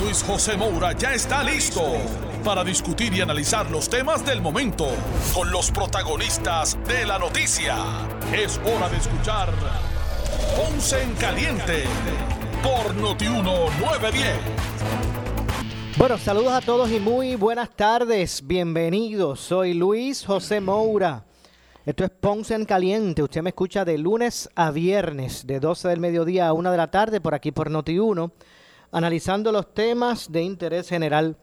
Luis José Moura ya está listo para discutir y analizar los temas del momento con los protagonistas de la noticia. Es hora de escuchar Ponce en Caliente por Notiuno 910. Bueno, saludos a todos y muy buenas tardes. Bienvenidos. Soy Luis José Moura. Esto es Ponce en Caliente. Usted me escucha de lunes a viernes, de 12 del mediodía a 1 de la tarde, por aquí por Noti1, analizando los temas de interés general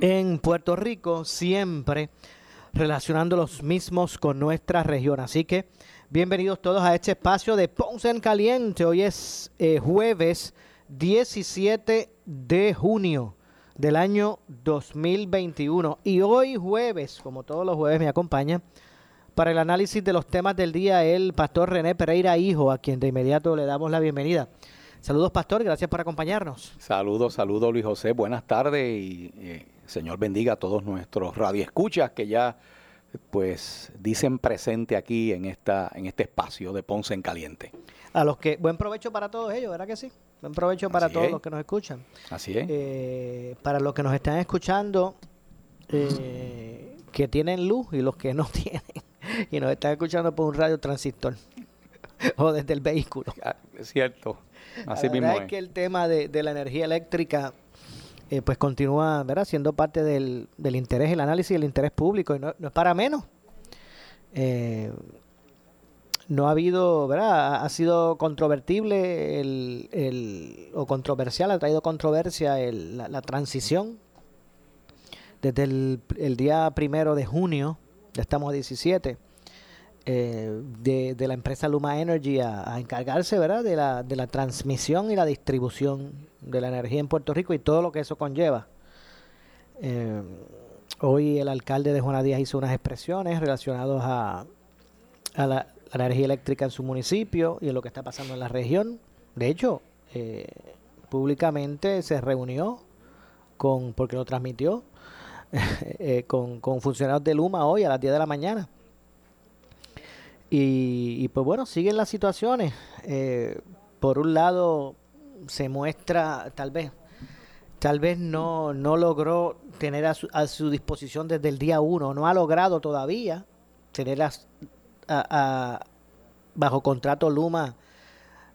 en Puerto Rico, siempre relacionando los mismos con nuestra región. Así que bienvenidos todos a este espacio de Ponce en Caliente. Hoy es eh, jueves 17 de junio del año 2021. Y hoy jueves, como todos los jueves, me acompaña para el análisis de los temas del día el pastor René Pereira Hijo, a quien de inmediato le damos la bienvenida. Saludos, pastor, gracias por acompañarnos. Saludos, saludos, Luis José, buenas tardes y eh, Señor bendiga a todos nuestros radioescuchas que ya pues dicen presente aquí en esta en este espacio de Ponce en Caliente. A los que buen provecho para todos ellos, ¿verdad que sí? Buen provecho para Así todos es. los que nos escuchan. Así es. Eh, para los que nos están escuchando, eh, que tienen luz y los que no tienen, y nos están escuchando por un radio transistor o desde el vehículo. Es cierto. Así la mismo es es. que el tema de, de la energía eléctrica eh, pues continúa ¿verdad? siendo parte del, del interés, el análisis del interés público y no, no es para menos. Eh, no ha habido, ¿verdad? Ha- Ha sido controvertible el, el- o controversial, ha traído controversia el- la, la transición desde el, el día primero de junio, ya estamos a 17, eh, de, de la empresa Luma Energy a, a encargarse, ¿verdad? De la, de la transmisión y la distribución de la energía en Puerto Rico y todo lo que eso conlleva. Eh, hoy el alcalde de Juana Díaz hizo unas expresiones relacionadas a, a la, la energía eléctrica en su municipio y en lo que está pasando en la región. De hecho, eh, públicamente se reunió con, porque lo transmitió, eh, con, con funcionarios de Luma hoy a las 10 de la mañana. Y, y, pues bueno, siguen las situaciones. Eh, por un lado, se muestra, tal vez, tal vez no, no logró tener a su, a su disposición desde el día uno, no ha logrado todavía tener a- bajo contrato Luma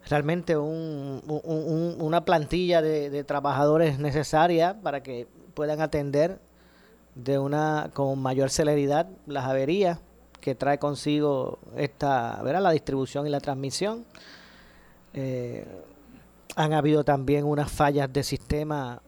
realmente un- un- una plantilla de, de trabajadores necesaria para que puedan atender de una con mayor celeridad las averías que trae consigo esta ¿verdad? la distribución y la transmisión Eh, han habido también unas fallas de sistema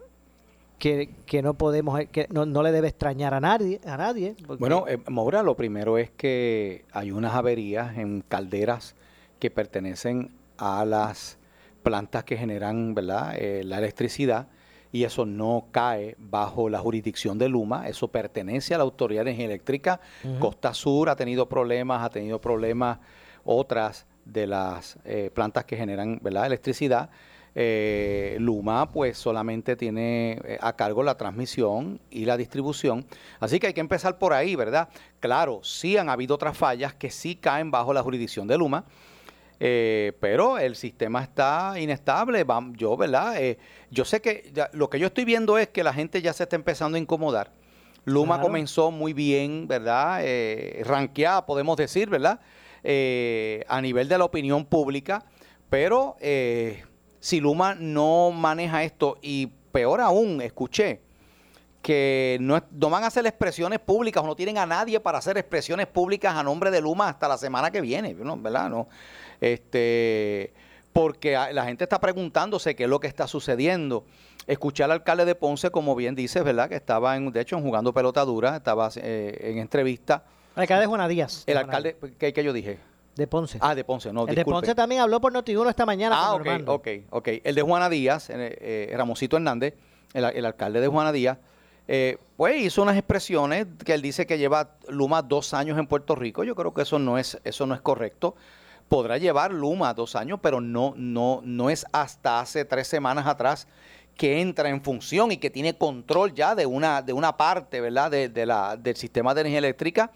que, que no podemos que no, no le debe extrañar a nadie a nadie Bueno, eh, Moura, lo primero es que hay unas averías en calderas que pertenecen a las plantas que generan ¿verdad? Eh, la electricidad y eso no cae bajo la jurisdicción de Luma, eso pertenece a la Autoridad de Energía Eléctrica. Costa Sur ha tenido problemas, ha tenido problemas otras de las eh, plantas que generan ¿verdad? electricidad. Eh, Luma pues solamente tiene eh, a cargo la transmisión y la distribución. Así que hay que empezar por ahí, ¿verdad? Claro, sí han habido otras fallas que sí caen bajo la jurisdicción de Luma, eh, pero el sistema está inestable. Yo, ¿verdad? Eh, yo sé que ya- lo que yo estoy viendo es que la gente ya se está empezando a incomodar. Luma Claro. comenzó muy bien, ¿verdad? Eh, ranqueada, podemos decir, ¿verdad? Eh, a nivel de la opinión pública, pero eh, si Luma no maneja esto, y peor aún, escuché que no, es- no van a hacer expresiones públicas o no tienen a nadie para hacer expresiones públicas a nombre de Luma hasta la semana que viene. ¿verdad? No, este, porque la gente está preguntándose qué es lo que está sucediendo. Escuché al alcalde de Ponce, como bien dices, ¿verdad? Que estaba, en, de hecho, en jugando pelota dura, estaba eh, en entrevista. el alcalde de Juana Díaz El alcalde, ¿qué, qué yo dije? De Ponce Ah, de Ponce, no, el de. Ponce también habló por Notiuno esta mañana Ah, ok, ok, ok. El de Juana Díaz, eh, eh, Ramosito Hernández, el, el alcalde de Juana Díaz, eh, pues hizo unas expresiones que él dice que lleva Luma dos años en Puerto Rico. Yo creo que eso no es, eso no es correcto. Podrá llevar Luma dos años, pero no, no, no es hasta hace tres semanas atrás que entra en función y que tiene control ya de una, de una parte, ¿verdad? De, del sistema de energía eléctrica.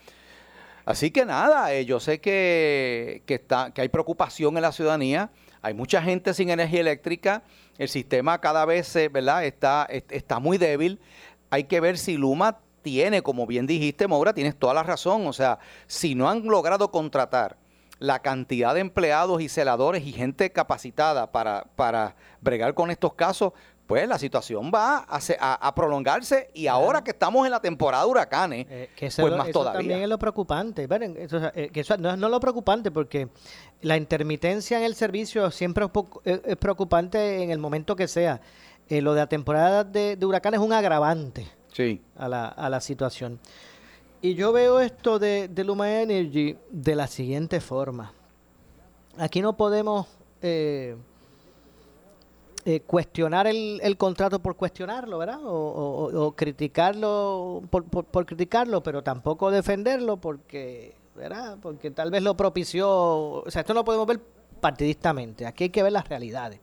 Así que nada, eh, yo sé que, que, está, que hay preocupación en la ciudadanía, hay mucha gente sin energía eléctrica, el sistema cada vez eh. Está, está muy débil, hay que ver si Luma tiene, como bien dijiste, Maura, tienes toda la razón, o sea, si no han logrado contratar la cantidad de empleados y celadores y gente capacitada para, para bregar con estos casos, pues la situación va a, prolongarse y ahora que estamos en la temporada de huracanes, eh, pues más eso también es lo preocupante. Eh, que eso no es lo preocupante porque la intermitencia en el servicio siempre es, preocupante en el momento que sea. Eh, lo de la temporada de, huracanes es un agravante sí. a, la, a la situación. Y yo veo esto de, de Luma Energy de la siguiente forma. Aquí no podemos... Eh, cuestionar el, el, contrato por cuestionarlo, ¿verdad? O, criticarlo por, por, criticarlo, pero tampoco defenderlo porque, ¿verdad? Porque tal vez lo propició. O sea, esto no lo podemos ver partidistamente. Aquí hay que ver las realidades.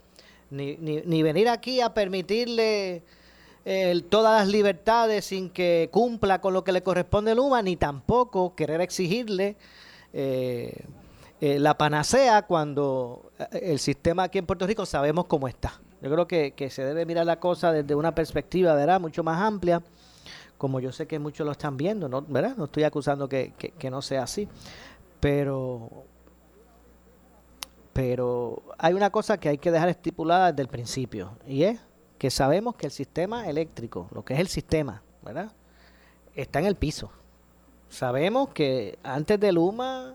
Ni, ni, ni venir aquí a permitirle todas las libertades sin que cumpla con lo que le corresponde a Luma, ni tampoco querer exigirle. Eh, eh, la panacea cuando el sistema aquí en Puerto Rico sabemos cómo está. Yo creo que, se debe mirar la cosa desde una perspectiva, ¿verdad? Mucho más amplia, como yo sé que muchos lo están viendo, ¿no? ¿verdad? No estoy acusando que, no sea así, pero, pero hay una cosa que hay que dejar estipulada desde el principio, y es que sabemos que el sistema eléctrico, lo que es el sistema, ¿verdad? Está en el piso. Sabemos que antes de Luma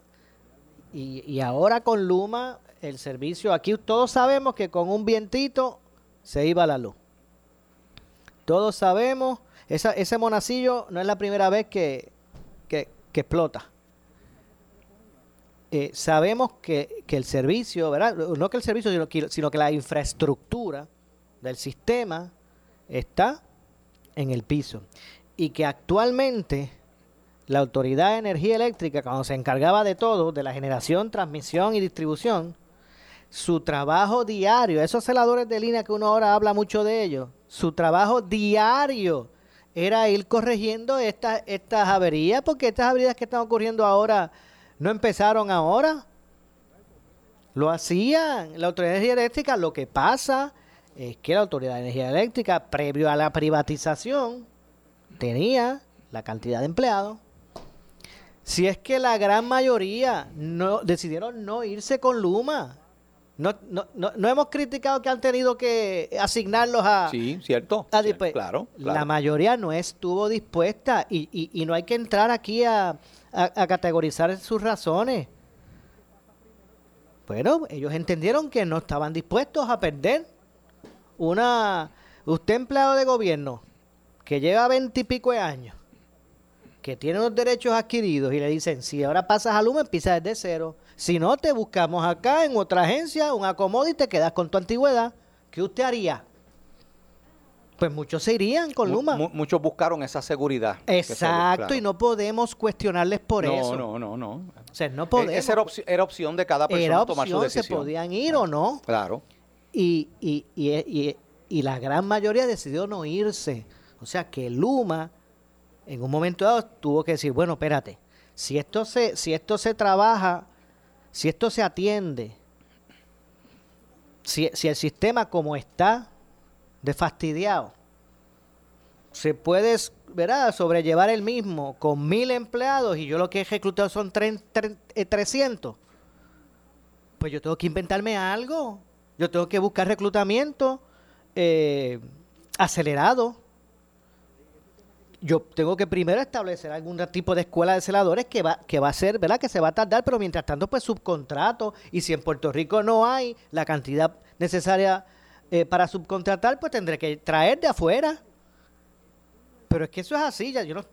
y, ahora con Luma el servicio. Aquí todos sabemos que con un vientito se iba la luz. Todos sabemos, ese monacillo no es la primera vez que, explota. Eh, sabemos que, el servicio, ¿verdad? No que el servicio, que, sino que la infraestructura del sistema está en el piso. Y que actualmente la Autoridad de Energía Eléctrica, cuando se encargaba de todo, de la generación, transmisión y distribución, su trabajo diario, esos celadores de línea que uno ahora habla mucho de ellos, su trabajo diario era ir corrigiendo estas estas averías, porque estas averías que están ocurriendo ahora no empezaron ahora. Lo hacían la Autoridad de Energía Eléctrica. Lo que pasa es que la Autoridad de Energía Eléctrica, previo a la privatización, tenía la cantidad de empleados. Si es que la gran mayoría no decidieron no irse con Luma, no, no, no, hemos criticado que han tenido que asignarlos a... Sí, cierto. claro, La mayoría no estuvo dispuesta y, y, y no hay que entrar aquí a, a, categorizar sus razones. Bueno, ellos entendieron que no estaban dispuestos a perder una... Usted empleado de gobierno que lleva veintipico de años, que tiene los derechos adquiridos y le dicen, si ahora pasas a Luma, empieza desde cero si no, te buscamos acá en otra agencia, un acomodo y te quedas con tu antigüedad. ¿Qué usted haría? Pues muchos se irían con Luma. muchos buscaron esa seguridad. Exacto, y no podemos cuestionarles por eso. No, no, no. O sea, no podemos. Esa era, opción de cada persona era tomar su decisión. se podían ir o no. Claro. Y, y, y, y, la gran mayoría decidió no irse. O sea, que Luma, en un momento dado, tuvo que decir, bueno, espérate, si esto se, si esto se trabaja si esto se atiende, si, el sistema como está de fastidiado, se puede ¿verdad? sobrellevar el mismo con mil empleados y yo lo que he reclutado son 300, eh, pues yo tengo que inventarme algo. Yo tengo que buscar reclutamiento eh, acelerado yo tengo que primero establecer algún tipo de escuela de celadores que va, que va a ser, ¿verdad? Que se va a tardar, pero mientras tanto, pues subcontrato. Y si en Puerto Rico no hay la cantidad necesaria eh, para subcontratar, pues tendré que traer de afuera. Pero es que eso es así, ya yo no,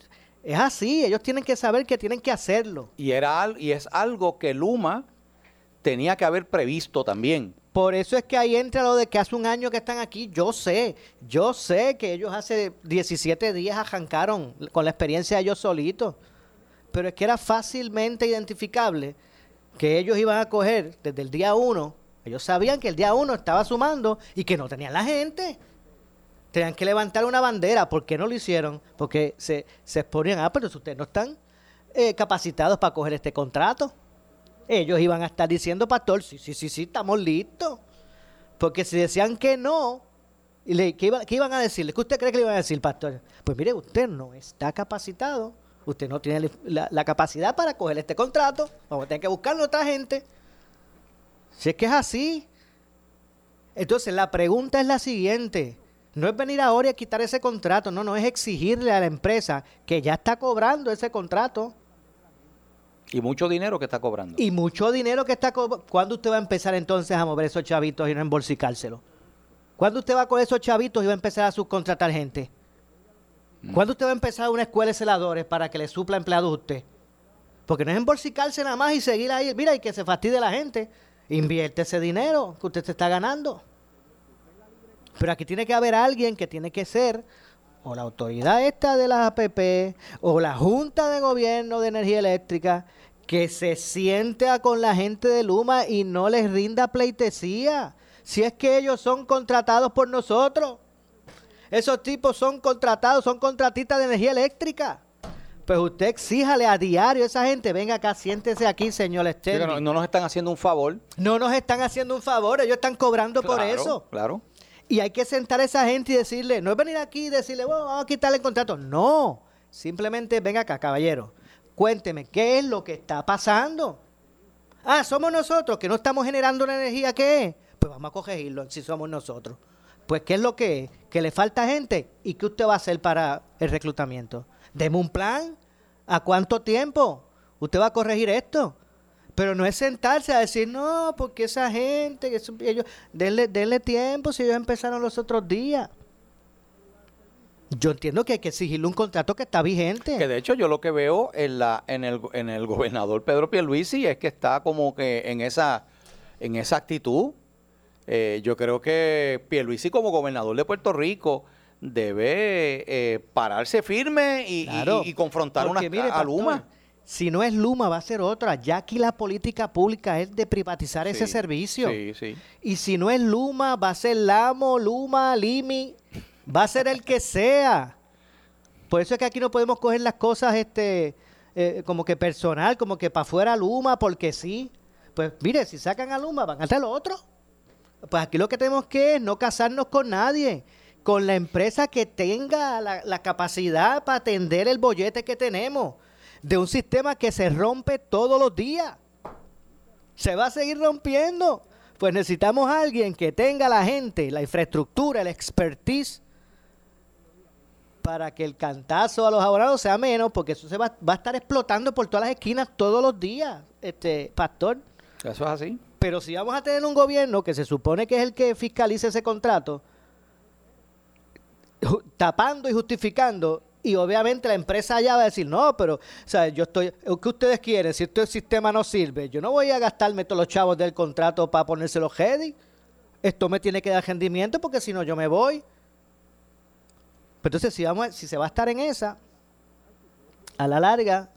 es así, ellos tienen que saber que tienen que hacerlo. Y, era, y es algo que Luma tenía que haber previsto también Por eso es que ahí entra lo de que hace un año que están aquí. Yo sé, yo sé que ellos hace 17 días arrancaron con la experiencia de ellos solitos. Pero es que era fácilmente identificable que ellos iban a coger desde el día 1. Ellos sabían que el día 1 estaba sumando y que no tenían la gente. Tenían que levantar una bandera. ¿Por qué no lo hicieron? Porque se, se exponían, ah, pero ustedes no están eh, capacitados para coger este contrato. Ellos iban a estar diciendo, pastor, sí, sí, sí, sí, estamos listos. Porque si decían que no, y le, ¿qué, iban a decirle? ¿Qué usted cree que le iban a decir, pastor? Pues mire, usted no está capacitado, usted no tiene la, capacidad para coger este contrato, vamos a tener que buscarle a otra gente. Si es que es así. Entonces, la pregunta es la siguiente. No es venir ahora y quitar ese contrato, no, no es exigirle a la empresa que ya está cobrando ese contrato y mucho dinero que está cobrando. Y mucho dinero que está cobrando. ¿Cuándo usted va a empezar entonces a mover esos chavitos y no embolsicárselo? ¿Cuándo usted va con esos chavitos y va a empezar a subcontratar gente? Mm. ¿Cuándo usted va a empezar una escuela de celadores para que le supla empleados a usted? Porque no es embolsicarse nada más y seguir ahí. Mira, y que se fastidie la gente. Invierte ese dinero que usted se está ganando. Pero aquí tiene que haber alguien que tiene que ser o la autoridad esta de las APP o la Junta de Gobierno de Energía Eléctrica que se siente con la gente de Luma y no les rinda pleitesía. Si es que ellos son contratados por nosotros. Esos tipos son contratados, son contratistas de energía eléctrica. Pues usted exíjale a diario a esa gente, venga acá, siéntese aquí, señor Esther. no, nos están haciendo un favor. No nos están haciendo un favor, ellos están cobrando por eso. Claro. Y hay que sentar a esa gente y decirle, no es venir aquí y decirle, bueno, vamos a quitarle el contrato. No, simplemente venga acá, caballero. Cuénteme, ¿qué es lo que está pasando? Ah, somos nosotros que no estamos generando la energía que es. Pues vamos a corregirlo si somos nosotros. Pues, ¿qué es lo que es? Que le falta gente. ¿Y qué usted va a hacer para el reclutamiento? Deme un plan. ¿A cuánto tiempo? ¿Usted va a corregir esto? Pero no es sentarse a decir, no, porque esa gente, que ellos, denle, denle tiempo si ellos empezaron los otros días. Yo entiendo que hay que exigirle un contrato que está vigente. Que de hecho yo lo que veo en la en el, en el gobernador Pedro Pierluisi es que está como que en esa en esa actitud. Eh, yo creo que Pierluisi como gobernador de Puerto Rico debe eh, pararse firme y, confrontar una, a Luma si no es Luma, va a ser otra. Ya aquí la política pública es de privatizar ese servicio. Sí, sí. Y si no es Luma, va a ser Lamo, Luma, Limi, va a ser el que sea. Por eso es que aquí no podemos coger las cosas este eh, como que personal, como que para afuera Luma, porque sí. Pues mire, si sacan a Luma, van a hacer lo otro. Pues aquí lo que tenemos que es no casarnos con nadie, con la empresa que tenga la, la capacidad para atender el bollete que tenemos de un sistema que se rompe todos los días. Se va a seguir rompiendo. Pues necesitamos a alguien que tenga la gente, la infraestructura, el expertise para que el cantazo a los abonados sea menos, porque eso se va, va, a estar explotando por todas las esquinas todos los días, este pastor. Eso es así. Pero si vamos a tener un gobierno que se supone que es el que fiscalice ese contrato, tapando y justificando y obviamente la empresa allá va a decir, no, pero, o sea, yo estoy, ¿qué ustedes quieren? Si este sistema no sirve, yo no voy a gastarme todos los chavos del contrato para ponérselo ready. Esto me tiene que dar rendimiento porque si no yo me voy. Pero entonces, si, vamos, si se va a estar en esa, a la larga,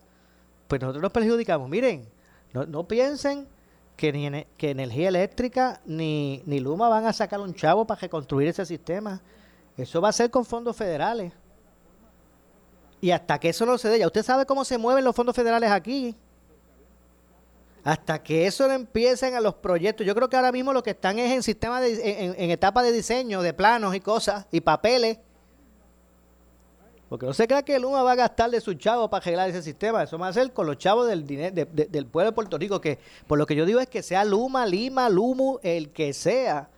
pues nosotros nos perjudicamos. Miren, no, piensen que ni que energía eléctrica ni, ni Luma van a sacar un chavo para reconstruir ese sistema. Eso va a ser con fondos federales. Y hasta que eso no se dé, ya usted sabe cómo se mueven los fondos federales aquí. Hasta que eso no empiecen a los proyectos. Yo creo que ahora mismo lo que están es en sistema de, en, etapa de diseño, de planos y cosas, y papeles. Porque no se crea que Luma va a gastar de sus chavos para arreglar ese sistema. Eso va a ser con los chavos del, del pueblo de Puerto Rico. Que por lo que yo digo es que sea Luma, Lima, Lumu, el que sea.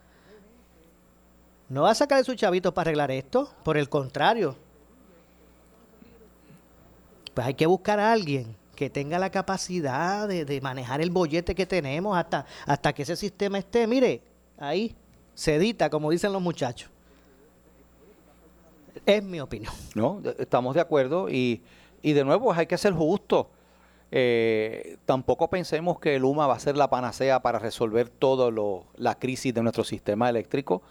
No va a sacar de sus chavitos para arreglar esto. Por el contrario, pues hay que buscar a alguien que tenga la capacidad de, manejar el bollete que tenemos hasta, hasta que ese sistema esté, mire, ahí, sedita, como dicen los muchachos. Es mi opinión. No, estamos de acuerdo y, y de nuevo hay que ser justo. eh, tampoco pensemos que Luma va a ser la panacea para resolver toda la crisis de nuestro sistema eléctrico,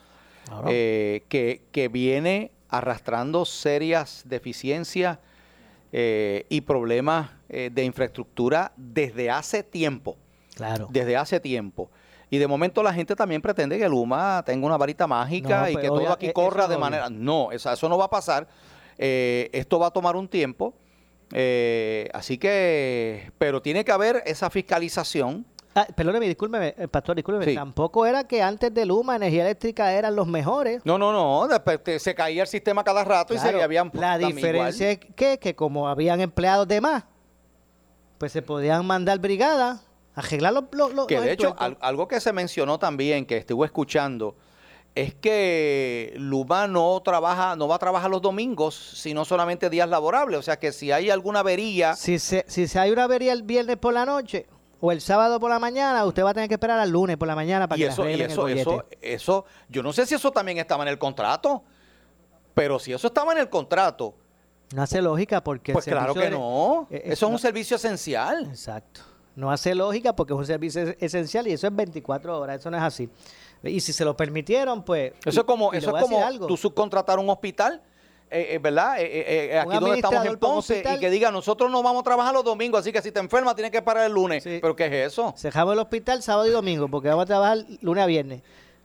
eh, que, que, viene arrastrando serias deficiencias eh, y problemas de infraestructura desde hace tiempo. Claro. Desde hace tiempo. Y de momento la gente también pretende que Luma tenga una varita mágica y que todo aquí corra de manera... No, eso, eso no va a pasar. esto va a tomar un tiempo. Eh, así que, pero tiene que haber esa fiscalización. Ah, perdóneme, discúlpeme, eh, pastor, discúlpeme. Tampoco era que antes de Luma Energía Eléctrica eran los mejores. No, no, no. Después se caía el sistema cada rato y se habían. La diferencia es que, que como habían empleados de más, pues se podían mandar brigadas, arreglar los. los que de hecho, algo que se mencionó también, que estuve escuchando, es que Luma no trabaja, no va a trabajar los domingos, sino solamente días laborables. O sea que si hay alguna avería. Si se, si se hay una avería el viernes por la noche o el sábado por la mañana, usted va a tener que esperar al lunes por la mañana para que eso, y eso, eso, eso, yo no sé si eso también estaba en el contrato, pero si eso estaba en el contrato. No hace lógica porque. Pues claro que no. Eh, eso es un servicio esencial. Exacto. No hace lógica porque es un servicio esencial y eso es 24 horas. Eso no es así. Y si se lo permitieron, pues... Eso es como, eso es como tú subcontratar un hospital, eh, eh, ¿verdad? Eh, aquí donde estamos en Ponce, y que diga, nosotros no vamos a trabajar los domingos, así que si te enfermas tienes que parar el lunes. ¿Pero qué es eso? Cerramos el hospital sábado y domingo, porque vamos a trabajar lunes a viernes.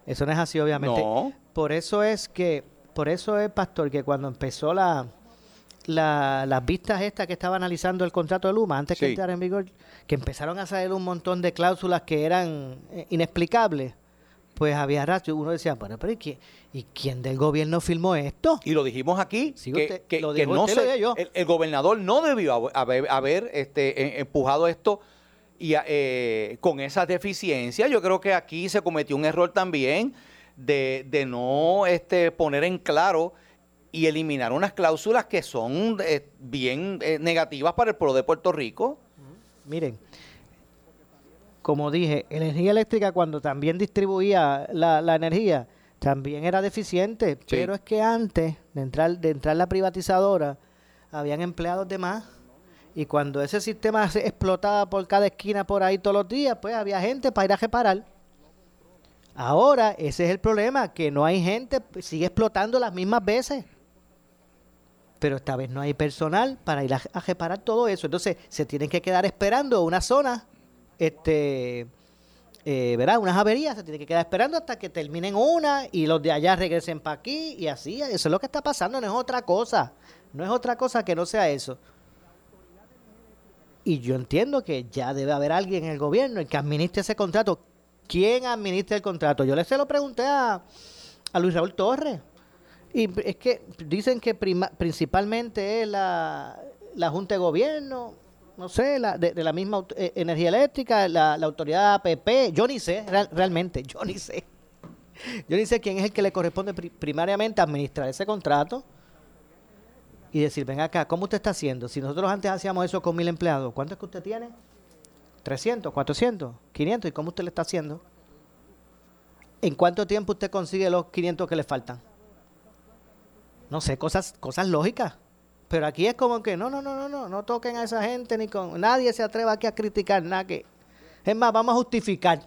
Eso no es así, obviamente. No. Por eso es que, por eso es, Pastor, que cuando empezó la, las vistas estas que estaba analizando el contrato de Luma, antes que entrara en vigor, que empezaron a salir un montón de cláusulas que eran inexplicables pues había rato. Uno decía, bueno, pero ¿y quién, del gobierno firmó esto? Y lo dijimos aquí, que, no se, el, gobernador no debió haber, este, empujado esto y eh, con esa deficiencia. Yo creo que aquí se cometió un error también de, no este, poner en claro y eliminar unas cláusulas que son eh, bien eh, negativas para el pueblo de Puerto Rico. Miren, como dije, energía eléctrica cuando también distribuía la, energía, también era deficiente, pero es que antes de entrar, de entrar la privatizadora, habían empleados de más. Y cuando ese sistema se explotaba por cada esquina por ahí todos los días, pues había gente para ir a reparar. Ahora, ese es el problema, que no hay gente, sigue explotando las mismas veces. Pero esta vez no hay personal para ir a, a reparar todo eso. Entonces, se tienen que quedar esperando una zona este, eh, ¿verdad? Unas averías, se tiene que quedar esperando hasta que terminen una y los de allá regresen para aquí y así. Eso es lo que está pasando, no es otra cosa. No es otra cosa que no sea eso. Y yo entiendo que ya debe haber alguien en el gobierno el que administre ese contrato. ¿Quién administra el contrato? Yo le se lo pregunté a, a Luis Raúl Torres. Y es que dicen que principalmente es la, la Junta de Gobierno, no sé, la, de, la misma eh, energía eléctrica, la, autoridad APP, yo ni sé, realmente, yo ni sé. Yo ni sé quién es el que le corresponde primariamente administrar ese contrato y decir, ven acá, ¿cómo usted está haciendo? Si nosotros antes hacíamos eso con mil empleados, ¿cuánto es que usted tiene? 300, 400, 500, ¿y cómo usted le está haciendo? ¿En cuánto tiempo usted consigue los 500 que le faltan? No sé, cosas, cosas lógicas. Pero aquí es como que no, no, no, no, no, no toquen a esa gente ni con nadie se atreva aquí a criticar nada que es más, vamos a justificar.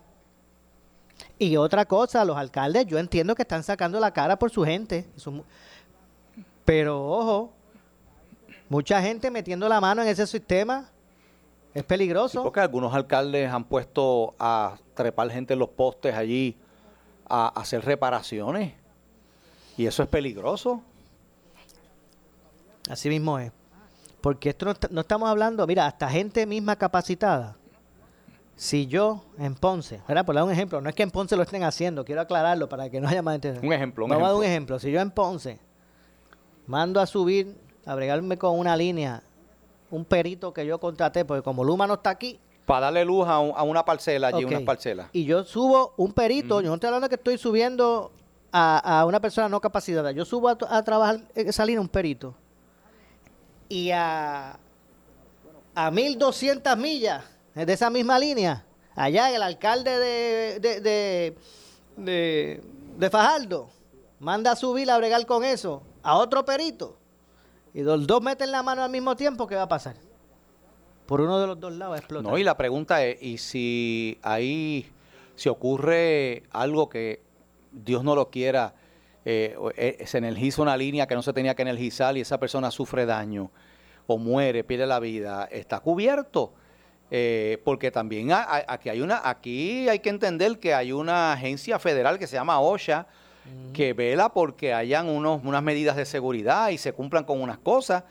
Y otra cosa, los alcaldes, yo entiendo que están sacando la cara por su gente, pero ojo, mucha gente metiendo la mano en ese sistema es peligroso. porque algunos alcaldes han puesto a trepar gente en los postes allí a hacer reparaciones y eso es peligroso. Así mismo es. Porque esto no, estamos hablando, mira, hasta gente misma capacitada. Si yo en Ponce, ¿verdad? Por dar un ejemplo, no es que en Ponce lo estén haciendo, quiero aclararlo para que no haya más entendido. Un ejemplo, un ejemplo. un ejemplo. Si yo en Ponce mando a subir, a bregarme con una línea, un perito que yo contraté, porque como Luma no está aquí. Para darle luz a, una parcela allí, una parcela. Y yo subo un perito, yo no estoy hablando que estoy subiendo a, una persona no capacitada, yo subo a, a trabajar esa línea un perito y a, a 1200 millas de esa misma línea, allá el alcalde de, de, de, Fajardo manda a subir a bregar con eso a otro perito y los dos meten la mano al mismo tiempo, ¿qué va a pasar? por uno de los dos lados va a explotar. No, y la pregunta es, ¿y si ahí, si ocurre algo que Dios no lo quiera, eh, eh, se energiza una línea que no se tenía que energizar y esa persona sufre daño o muere, pierde la vida, ¿está cubierto? Eh, porque también ha- ha- aquí hay una, aquí hay que entender que hay una agencia federal que se llama OSHA que vela porque hayan unos, unas medidas de seguridad y se cumplan con unas cosas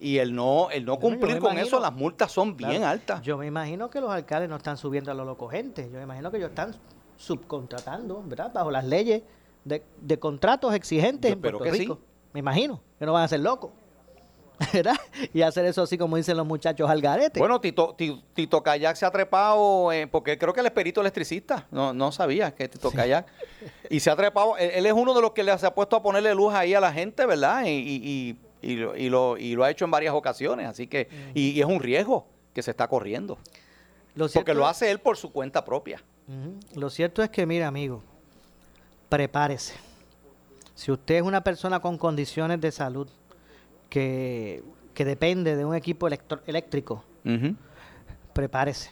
y el no, el no Bueno, cumplir con imagino- eso, las multas son bien altas. Yo me imagino que los alcaldes no están subiendo a lo loco gente. Yo me imagino que ellos están subcontratando, ¿verdad? Bajo las leyes de, de contratos exigentes Yo en Puerto que sí. Rico. Me imagino que no van a ser locos. ¿Verdad? Y hacer eso así como dicen los muchachos al garete. Bueno, Tito, Ti- Tito Kayak se ha trepado, eh, porque creo que es perito electricista, no, no sabía que Tito Kayak, y se ha trepado, él, él es uno de los que le se ha puesto a ponerle luz ahí a la gente, ¿verdad? Y, y- y- y lo, y lo- y lo ha hecho en varias ocasiones, así que, y, y es un riesgo que se está corriendo, lo porque lo hace él por su cuenta propia. Lo cierto es que, mira, amigo, prepárese. Si usted es una persona con condiciones de salud que, que depende de un equipo electro- eléctrico, prepárese.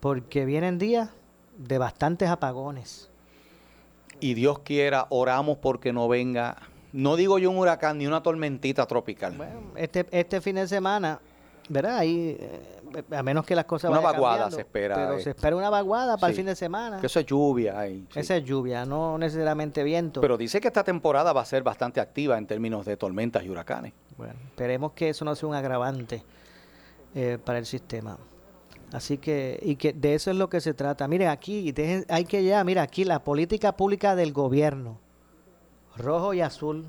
Porque vienen días de bastantes apagones. Y Dios quiera, oramos porque no venga, no digo yo un huracán ni una tormentita tropical. Bueno, este, este fin de semana, ¿verdad? Ahí, eh, a menos que las cosas Una vayan vaguada cambiando, se espera, Pero eh. se espera una vaguada para el fin de semana. Que eso es lluvia. ahí, sí. Esa es lluvia, no necesariamente viento. Pero dice que esta temporada va a ser bastante activa en términos de tormentas y huracanes. Bueno, esperemos que eso no sea un agravante eh, para el sistema. Así que, y que de eso es lo que se trata. Miren, aquí dejen- hay que ya, mira, aquí la política pública del gobierno, rojo y azul,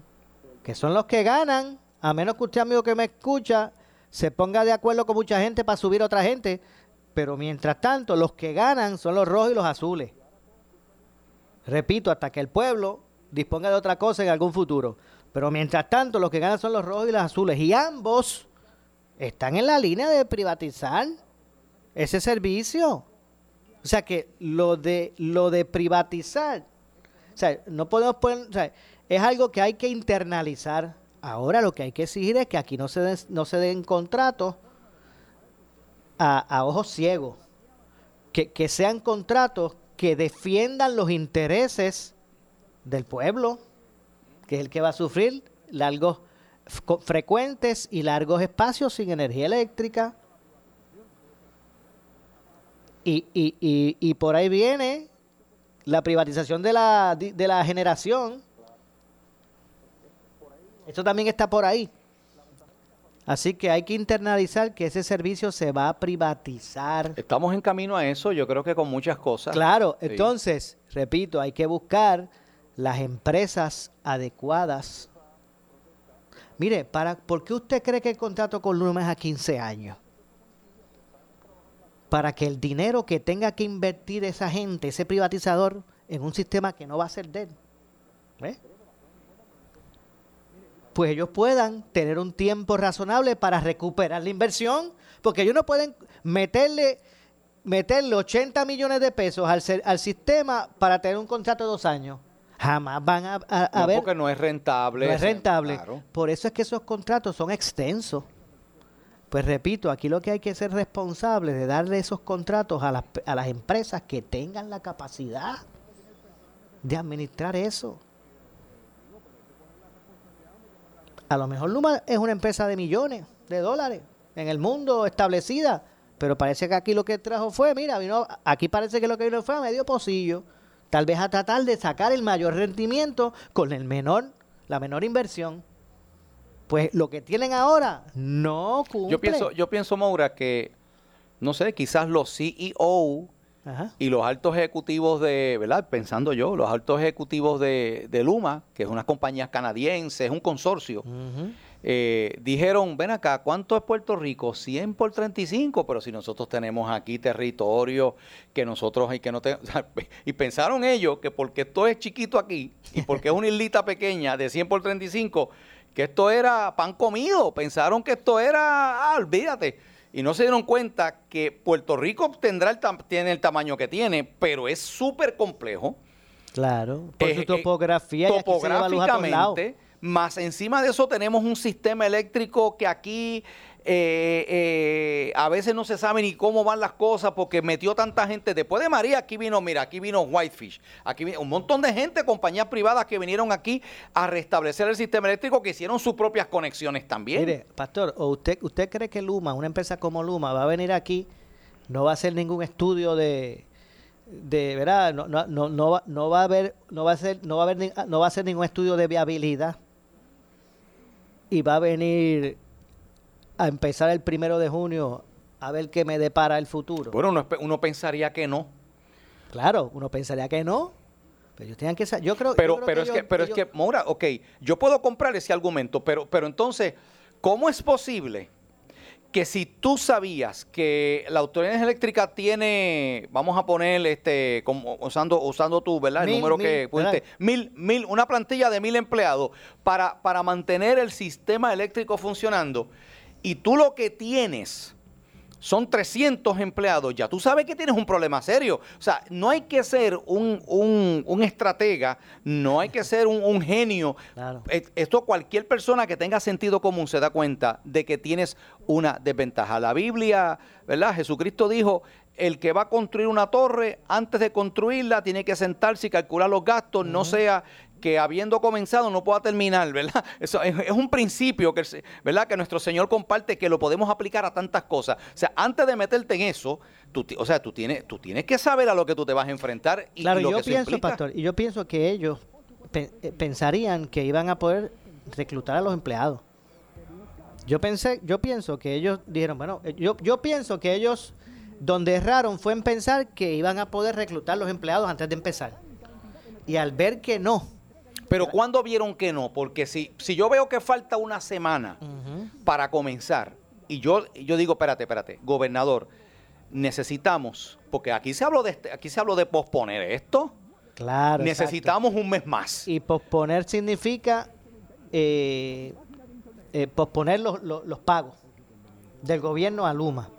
que son los que ganan, a menos que usted, amigo que me escucha, se ponga de acuerdo con mucha gente para subir a otra gente, pero mientras tanto, los que ganan son los rojos y los azules. Repito, hasta que el pueblo disponga de otra cosa en algún futuro. Pero mientras tanto, los que ganan son los rojos y los azules. Y ambos están en la línea de privatizar ese servicio. O sea que lo de lo de privatizar, o sea, no podemos poner, o sea, es algo que hay que internalizar. Ahora lo que hay que exigir es que aquí no se den, no se den contratos a, ojos ciegos, que, que sean contratos que defiendan los intereses del pueblo, que es el que va a sufrir largos, frecuentes y largos espacios sin energía eléctrica. Y, y, y, y por ahí viene la privatización de la, de la generación. Esto también está por ahí. Así que hay que internalizar que ese servicio se va a privatizar. Estamos en camino a eso, yo creo que con muchas cosas. Claro, Sí. entonces, repito, hay que buscar las empresas adecuadas. Mire, para, ¿por qué usted cree que el contrato con Luma es a 15 años? Para que el dinero que tenga que invertir esa gente, ese privatizador, en un sistema que no va a ser de él. Pues ellos puedan tener un tiempo razonable para recuperar la inversión, porque ellos no pueden meterle meterle 80 millones de pesos al, ser- al sistema para tener un contrato de dos años. Jamás van a, a- a No, ver. porque no es rentable. No es rentable. Claro. Por eso es que esos contratos son extensos. Pues repito, aquí lo que hay que ser responsable de darle esos contratos a las, a las empresas que tengan la capacidad de administrar eso. A lo mejor Luma es una empresa de millones de dólares en el mundo establecida, pero parece que aquí lo que trajo fue, mira, vino, aquí parece que lo que vino fue a medio pocillo, tal vez a tratar de sacar el mayor rendimiento con el menor, la menor inversión. Pues lo que tienen ahora no cumple. Yo pienso, yo pienso, Maura, que, no sé, quizás los CEO Ajá. y los altos ejecutivos de, ¿verdad? Pensando yo, los altos ejecutivos de, de Luma, que es una compañía canadiense, es un consorcio, eh, dijeron, ven acá, ¿cuánto es Puerto Rico? 100 por 35, pero si nosotros tenemos aquí territorio que nosotros hay que no te- o sea, y pensaron ellos que porque esto es chiquito aquí y porque es una islita pequeña de 100 por 35, que esto era pan comido, pensaron que esto era, ah, olvídate. Y no se dieron cuenta que Puerto Rico tendrá el tiene el tamaño que tiene, pero es súper complejo. Claro, por eh, su eh, topografía y aquí se luz a topográficamente, más encima de eso tenemos un sistema eléctrico que aquí eh, eh, a veces no se sabe ni cómo van las cosas porque metió tanta gente. Después de María, aquí vino, mira, aquí vino Whitefish, aquí vino un montón de gente, compañías privadas que vinieron aquí a restablecer el sistema eléctrico, que hicieron sus propias conexiones también. Mire, pastor, ¿o usted, usted cree que Luma, una empresa como Luma, va a venir aquí, no va a hacer ningún estudio de, de verdad, no, no, no, no, no va a haber, no va a ser, no va a haber, no va a hacer ningún estudio de viabilidad y va a venir a empezar el primero de junio a ver qué me depara el futuro. Bueno, uno, pensaría que no. Claro, uno pensaría que no, pero ellos tenían que sa- yo creo, yo Pero, creo pero es ellos- que, pero es que, Maura, ok, yo puedo comprar ese argumento, pero, pero entonces, ¿cómo es posible que si tú sabías que la autoridad eléctrica tiene, vamos a poner este, como, usando, usando tú, ¿verdad? El Mil, número mil, que pusiste, mil, mil, una plantilla de mil empleados para, para mantener el sistema eléctrico funcionando, y tú lo que tienes son 300 empleados, ya tú sabes que tienes un problema serio. O sea, no hay que ser un, un- un estratega, no hay que ser un, un genio. Claro. Eh, Esto cualquier persona que tenga sentido común se da cuenta de que tienes una desventaja. La Biblia, ¿verdad? Jesucristo dijo, el que va a construir una torre, antes de construirla, tiene que sentarse y calcular los gastos, no sea que habiendo comenzado no pueda terminar, ¿verdad? Eso es, es un principio que, ¿verdad? que nuestro Señor comparte que lo podemos aplicar a tantas cosas. O sea, antes de meterte en eso, tú, o sea, tú tienes, tú tienes que saber a lo que tú te vas a enfrentar y, Claro, y lo yo que pienso, implica. pastor, y yo pienso que ellos pe- eh, pensarían que iban a poder reclutar a los empleados. Yo pensé, yo pienso que ellos dijeron, bueno, eh, yo, yo pienso que ellos donde erraron fue en pensar que iban a poder reclutar los empleados antes de empezar. Y al ver que no, Pero ¿cuándo vieron que no? Porque si, si yo veo que falta una semana para comenzar y yo, yo digo, espérate, espérate, gobernador, necesitamos, porque aquí se habló de este- aquí se habló de posponer esto, claro. exacto. necesitamos un mes más. Y posponer significa eh, eh, posponer los, los- los pagos del gobierno a Luma.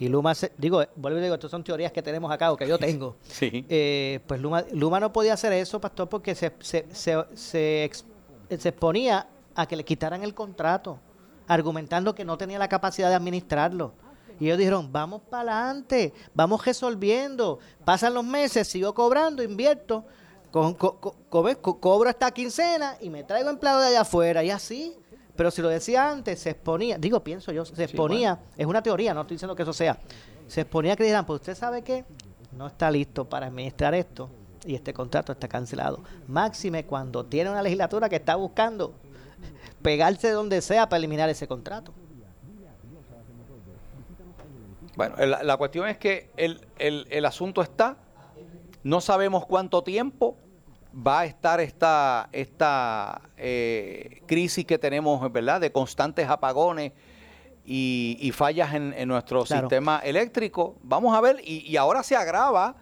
Y Luma, se- digo, vuelvo y digo, estas son teorías que tenemos acá o que yo tengo. Sí. Eh, pues Luma, Luma no podía hacer eso, pastor, porque se, se, se, se ex- se exponía a que le quitaran el contrato, argumentando que no tenía la capacidad de administrarlo. Y ellos dijeron, vamos para adelante, vamos resolviendo. Pasan los meses, sigo cobrando, invierto, co- co- co- co- co- cobro esta quincena y me traigo empleado de allá afuera y así. Pero si lo decía antes, se exponía, digo, pienso yo, se exponía, es una teoría, no estoy diciendo que eso sea, se exponía a que dijeran, pues usted sabe que no está listo para administrar esto y este contrato está cancelado. Máxime cuando tiene una legislatura que está buscando pegarse donde sea para eliminar ese contrato. Bueno, la, la cuestión es que el, el- el asunto está, no sabemos cuánto tiempo va a estar esta, esta eh, crisis que tenemos, ¿verdad? De constantes apagones y, y fallas en, en nuestro Claro. sistema eléctrico. Vamos a ver, y, y ahora se agrava,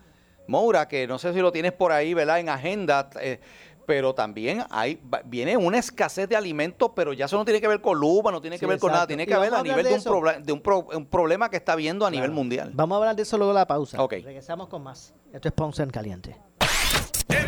Moura, que no sé si lo tienes por ahí, ¿verdad? En agenda. eh, pero también hay viene una escasez de alimentos, pero ya eso no tiene que ver con Luma, no tiene Sí, que ver con nada, tiene que ver a nivel de un, proble- de un, pro- un problema que está viendo a nivel mundial. Vamos a hablar de eso luego de la pausa. Ok. Regresamos con más. Esto es Ponce en Caliente.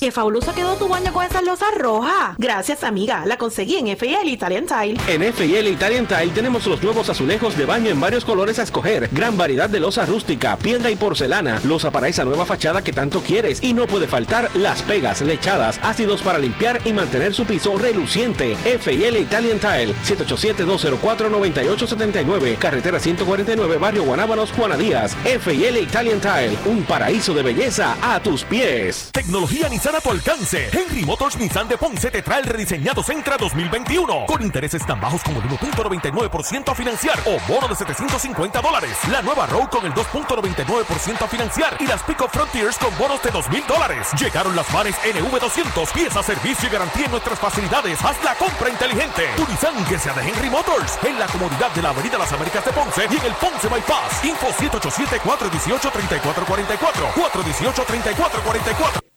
Qué fabuloso quedó tu baño con esas losas rojas. Gracias, amiga. La conseguí en FL Italian Tile. En FL Italian Tile tenemos los nuevos azulejos de baño en varios colores a escoger. Gran variedad de losa rústica, piedra y porcelana. Losa para esa nueva fachada que tanto quieres. Y no puede faltar las pegas, lechadas, ácidos para limpiar y mantener su piso reluciente. FL Italian Tile, 787-204-9879. Carretera 149, Barrio Guanábanos, Juana Díaz. FL Italian Tile, un paraíso de belleza a tus pies. Tecnología Nissan a tu alcance. Henry Motors Nissan de Ponce te trae el rediseñado Sentra 2021 con intereses tan bajos como el 1.99% a financiar o bono de 750 dólares. La nueva Road con el 2.99% a financiar y las Pico Frontiers con bonos de 2.000 dólares. Llegaron las mares NV200, pieza, servicio y garantía en nuestras facilidades. Haz la compra inteligente. Tu Nissan que sea de Henry Motors en la comodidad de la Avenida Las Américas de Ponce y en el Ponce Bypass. Info 787-418-3444. 418-3444.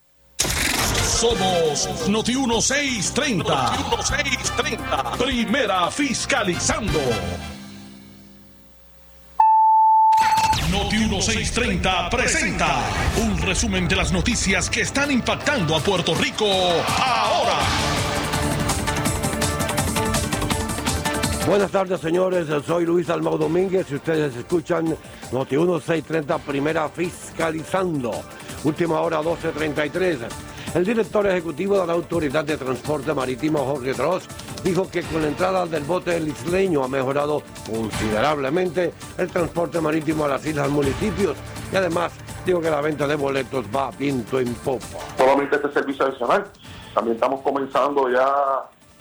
Somos Noti 1630. Noti 1630. Primera fiscalizando. Noti 1630 presenta un resumen de las noticias que están impactando a Puerto Rico ahora. Buenas tardes, señores. Soy Luis Almao Domínguez y ustedes escuchan Noti 1630 Primera Fiscalizando. Última hora 1233. El director ejecutivo de la Autoridad de Transporte Marítimo, Jorge Dross, dijo que con la entrada del bote el isleño ha mejorado considerablemente el transporte marítimo a las islas municipios y además dijo que la venta de boletos va viento en popa. Solamente este servicio adicional. También estamos comenzando ya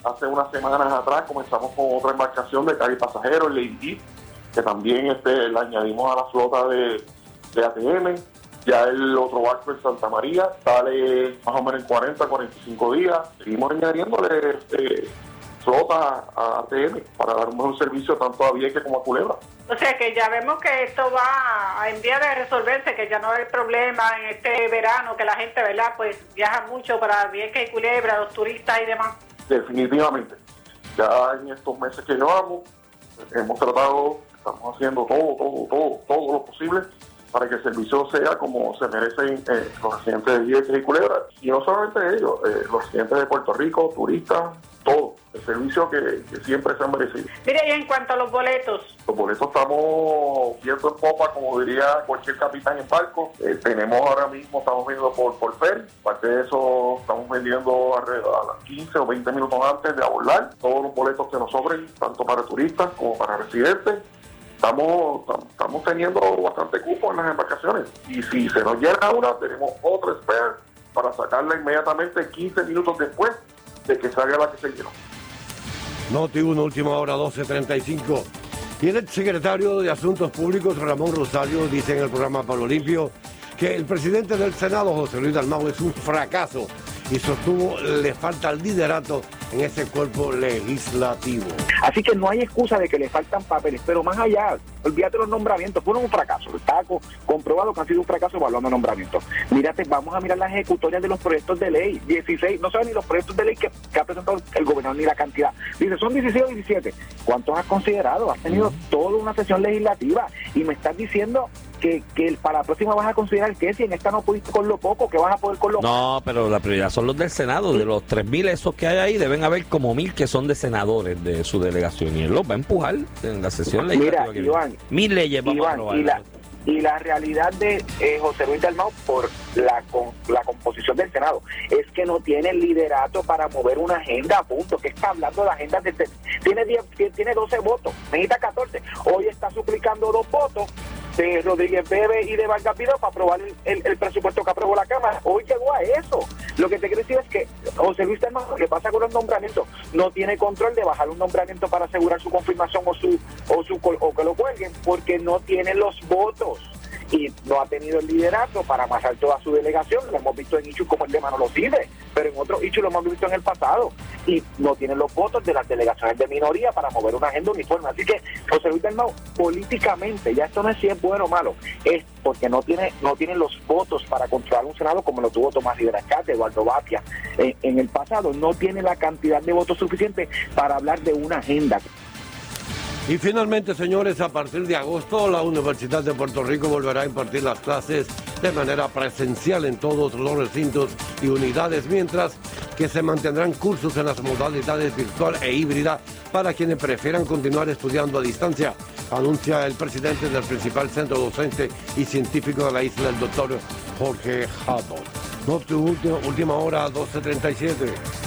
hace unas semanas atrás, comenzamos con otra embarcación de y pasajeros, el Lady que también este, la añadimos a la flota de, de ATM. Ya el otro barco en Santa María sale más o menos en 40, 45 días. Seguimos añadiéndole este, flota a ATM para dar un mejor servicio tanto a Vieques como a Culebra. O sea que ya vemos que esto va en vía de resolverse, que ya no hay problema en este verano, que la gente, ¿verdad? Pues viaja mucho para Vieques y Culebra, los turistas y demás. Definitivamente. Ya en estos meses que llevamos, hemos tratado, estamos haciendo todo, todo, todo, todo lo posible para que el servicio sea como se merecen eh, los residentes de Vieques y Culebra. Y no solamente ellos, eh, los residentes de Puerto Rico, turistas, todo. El servicio que, que siempre se han merecido. Mire, y en cuanto a los boletos, Los boletos estamos viendo en popa, como diría cualquier capitán en barco. Eh, tenemos ahora mismo, estamos vendiendo por, por ferry. Aparte de eso, estamos vendiendo alrededor a las 15 o 20 minutos antes de abordar. Todos los boletos que nos sobren, tanto para turistas como para residentes. Estamos, tam- estamos teniendo bastante cupo en las embarcaciones. Y si se nos llena una, tenemos otra spare para sacarla inmediatamente 15 minutos después de que salga la que se llenó. Noti 1, última hora 12.35. Y el secretario de Asuntos Públicos, Ramón Rosario, dice en el programa Pablo Limpio que el presidente del Senado, José Luis Dalmau, es un fracaso y sostuvo le falta el liderato en ese cuerpo legislativo. Así que no hay excusa de que le faltan papeles, pero más allá, olvídate los nombramientos, fueron un fracaso, está co- comprobado que han sido un fracaso evaluando nombramientos. Mírate, vamos a mirar las ejecutorias de los proyectos de ley, 16, no saben ni los proyectos de ley que, que ha presentado el gobernador ni la cantidad. Dice, son 16 o 17. ¿Cuántos has considerado? Has tenido toda una sesión legislativa y me estás diciendo que, que para la próxima vas a considerar que si en esta no pudiste con lo poco, que vas a poder con lo No, pero la prioridad son los del Senado. De los 3.000 esos que hay ahí, deben haber como 1.000 que son de senadores de su delegación. Y él los va a empujar en la sesión Mira, legislativa. que viene. Iván, Mil leyes vamos a Iván, aprobar. y la, y la realidad de eh, José Luis Dalmau por la, con, la composición del Senado es que no tiene liderato para mover una agenda, punto. que está hablando de agenda? De, tiene, 10, tiene 12 votos, necesita 14. Hoy está suplicando dos votos de Rodríguez Bebe y de Vargas Vidal para aprobar el, el- presupuesto que aprobó la Cámara. Hoy llegó a eso. Lo que te quiero decir es que José Luis Dalmau, que pasa con los nombramientos, no tiene control de bajar un nombramiento para asegurar su confirmación o su o su o que lo cuelguen porque no tiene los votos y no ha tenido el liderato para amasar toda su delegación. Lo hemos visto en hechos como el de Manolo Cide, pero en otros hechos lo hemos visto en el pasado. Y no tiene los votos de las delegaciones de minoría para mover una agenda uniforme. Así que José Luis Dalmau, políticamente, ya esto no es si es bueno o malo, es porque no tiene no tiene los votos para controlar un Senado como lo tuvo Tomás Rivera Cate, Eduardo Batia en, en el pasado. No tiene la cantidad de votos suficiente para hablar de una agenda. Y finalmente, señores, a partir de agosto, la Universidad de Puerto Rico volverá a impartir las clases de manera presencial en todos los recintos y unidades, mientras que se mantendrán cursos en las modalidades virtual e híbrida para quienes prefieran continuar estudiando a distancia, anuncia el presidente del principal centro docente y científico de la isla, el doctor Jorge Haddon. Última hora, 12.37.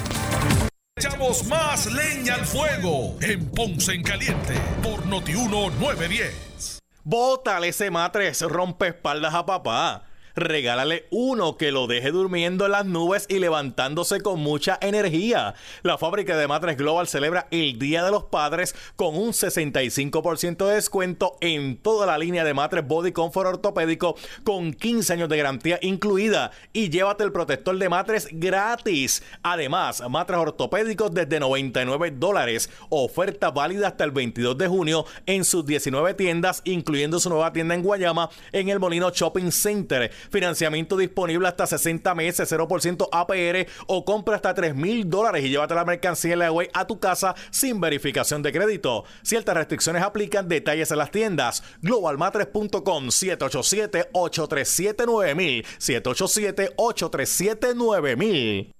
Echamos más leña al fuego en Ponce en Caliente por Notiuno 910. Bótale ese matres rompe espaldas a papá. Regálale uno que lo deje durmiendo en las nubes y levantándose con mucha energía. La fábrica de matres Global celebra el Día de los Padres con un 65% de descuento en toda la línea de matres Body Comfort ortopédico con 15 años de garantía incluida y llévate el protector de matres gratis. Además, matres ortopédicos desde 99 dólares. Oferta válida hasta el 22 de junio en sus 19 tiendas, incluyendo su nueva tienda en Guayama en el Molino Shopping Center. Financiamiento disponible hasta 60 meses, 0% APR o compra hasta 3 mil dólares y llévate la mercancía web a tu casa sin verificación de crédito. Ciertas restricciones aplican, detalles en las tiendas. Globalmatres.com 787-837-9000 787-837-9000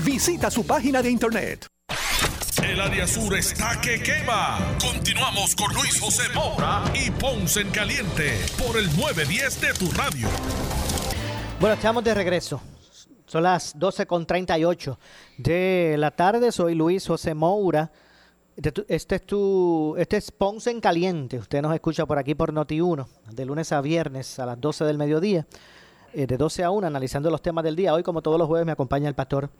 Visita su página de internet. El área sur está que quema. Continuamos con Luis José Moura y Ponce en Caliente por el 910 de tu radio. Bueno, estamos de regreso. Son las 12.38 de la tarde. Soy Luis José Moura. Este es tu, este es Ponce en Caliente. Usted nos escucha por aquí por Noti1, de lunes a viernes a las 12 del mediodía, eh, de 12 a 1, analizando los temas del día. Hoy, como todos los jueves, me acompaña el pastor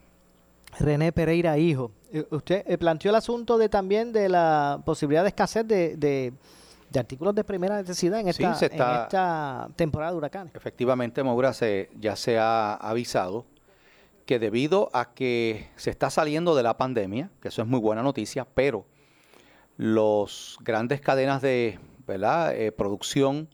René Pereira, hijo. Eh, usted eh, planteó el asunto de también de la posibilidad de escasez de, de, artículos de primera necesidad en esta, en esta temporada de huracanes. Efectivamente, Maura, se, ya se ha avisado que debido a que se está saliendo de la pandemia, que eso es muy buena noticia, pero los grandes cadenas de ¿verdad? Eh, producción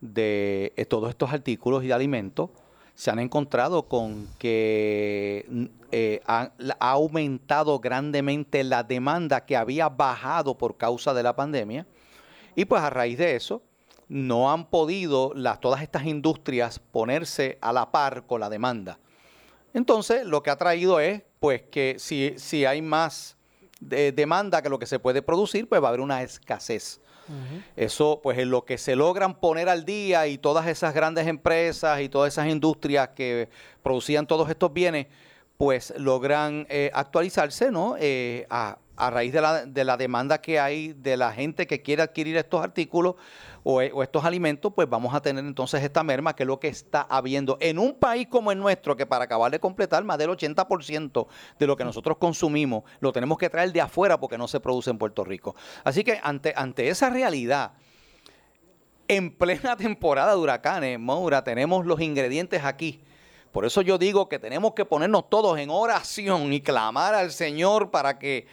de todos estos artículos y de alimentos se han encontrado con que eh, ha, aumentado grandemente la demanda que había bajado por causa de la pandemia. Y pues a raíz de eso, no han podido todas estas industrias ponerse a la par con la demanda. Entonces, lo que ha traído es, pues, que si, si hay más demanda que lo que se puede producir, pues va a haber una escasez. Eso, pues en lo que se logran poner al día y todas esas grandes empresas y todas esas industrias que producían todos estos bienes, pues logran eh, actualizarse, ¿no? Eh, a, a raíz de la, de la, demanda que hay de la gente que quiere adquirir estos artículos o, o, estos alimentos, pues vamos a tener entonces esta merma, que es lo que está habiendo en un país como el nuestro, que para acabar de completar más del 80% de lo que nosotros consumimos, lo tenemos que traer de afuera porque no se produce en Puerto Rico. Así que ante, ante esa realidad, en plena temporada de huracanes, Maura, tenemos los ingredientes aquí por eso yo digo que tenemos que ponernos todos en oración y clamar al Señor para que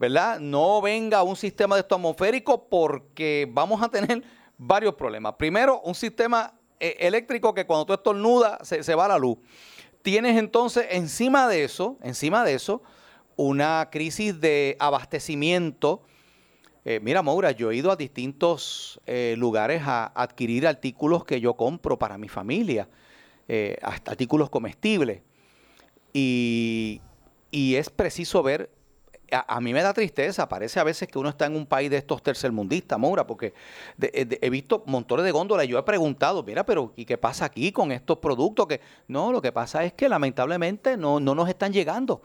¿verdad? No venga un sistema de esto atmosférico porque vamos a tener varios problemas. Primero, un sistema eh, eléctrico que cuando tú estornudas se, se va la luz. Tienes entonces encima de eso, encima de eso, una crisis de abastecimiento. Eh, mira, Maura, yo he ido a distintos eh, lugares a adquirir artículos que yo compro para mi familia, hasta artículos comestibles. Y, y es preciso ver a, mí me da tristeza, parece a veces que uno está en un país de estos tercermundistas, Moura, porque he visto montones de góndolas yo he preguntado, mira, pero ¿y qué pasa aquí con estos productos? que No, lo que pasa es que lamentablemente no, no nos están llegando.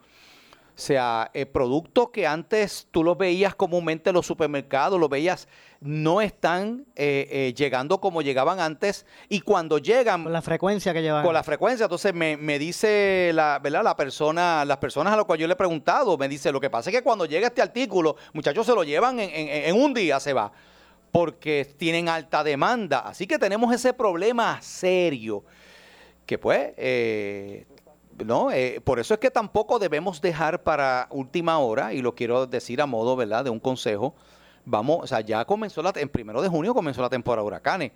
O sea, el producto que antes tú los veías comúnmente en los supermercados, los veías, no están eh, eh, llegando como llegaban antes. Y cuando llegan. Con la frecuencia que llevan. Con la frecuencia. Entonces me, dice la, ¿verdad? la persona, las personas a las cuales yo le he preguntado, me dice: lo que pasa es que cuando llega este artículo, muchachos se lo llevan en, en un día, se va. Porque tienen alta demanda. Así que tenemos ese problema serio. Que pues. Eh, no, eh, por eso es que tampoco debemos dejar para última hora, y lo quiero decir a modo, ¿verdad?, de un consejo. Vamos, o sea, ya comenzó la, en primero de junio comenzó la temporada de huracanes.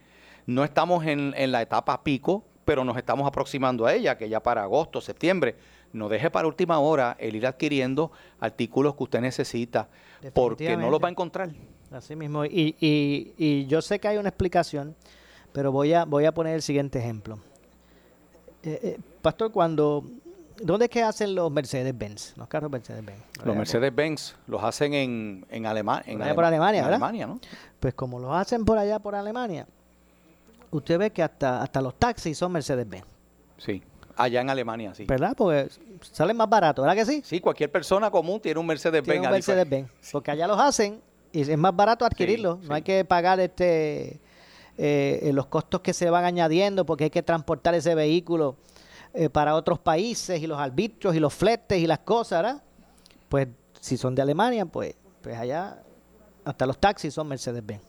No estamos en, la etapa pico, pero nos estamos aproximando a ella, que ya para agosto, septiembre. No deje para última hora el ir adquiriendo artículos que usted necesita, porque no los va a encontrar. Así mismo. Y, y, y yo sé que hay una explicación, pero voy a, voy a poner el siguiente ejemplo Eh, eh, Pastor, cuando... ¿Dónde es que hacen los Mercedes-Benz? Los carros Mercedes-Benz. Los Mercedes-Benz los hacen en, en, Alema- en Por Alemania, en ¿verdad? Alemania, ¿no? Pues como los hacen por allá por Alemania, usted ve que hasta, hasta los taxis son Mercedes-Benz, Sí. Allá en Alemania, sí. ¿verdad? Porque salen más baratos, ¿verdad que sí? Sí, cualquier persona común tiene un Mercedes-Benz. Un Mercedes-Benz. Porque allá los hacen y es más barato adquirirlos. No hay que pagar este eh, los costos que se van añadiendo porque hay que transportar ese vehículo eh, para otros países y los arbitrios y los fletes y las cosas, ¿verdad? Pues si son de Alemania, pues, pues allá hasta los taxis son Mercedes-Benz.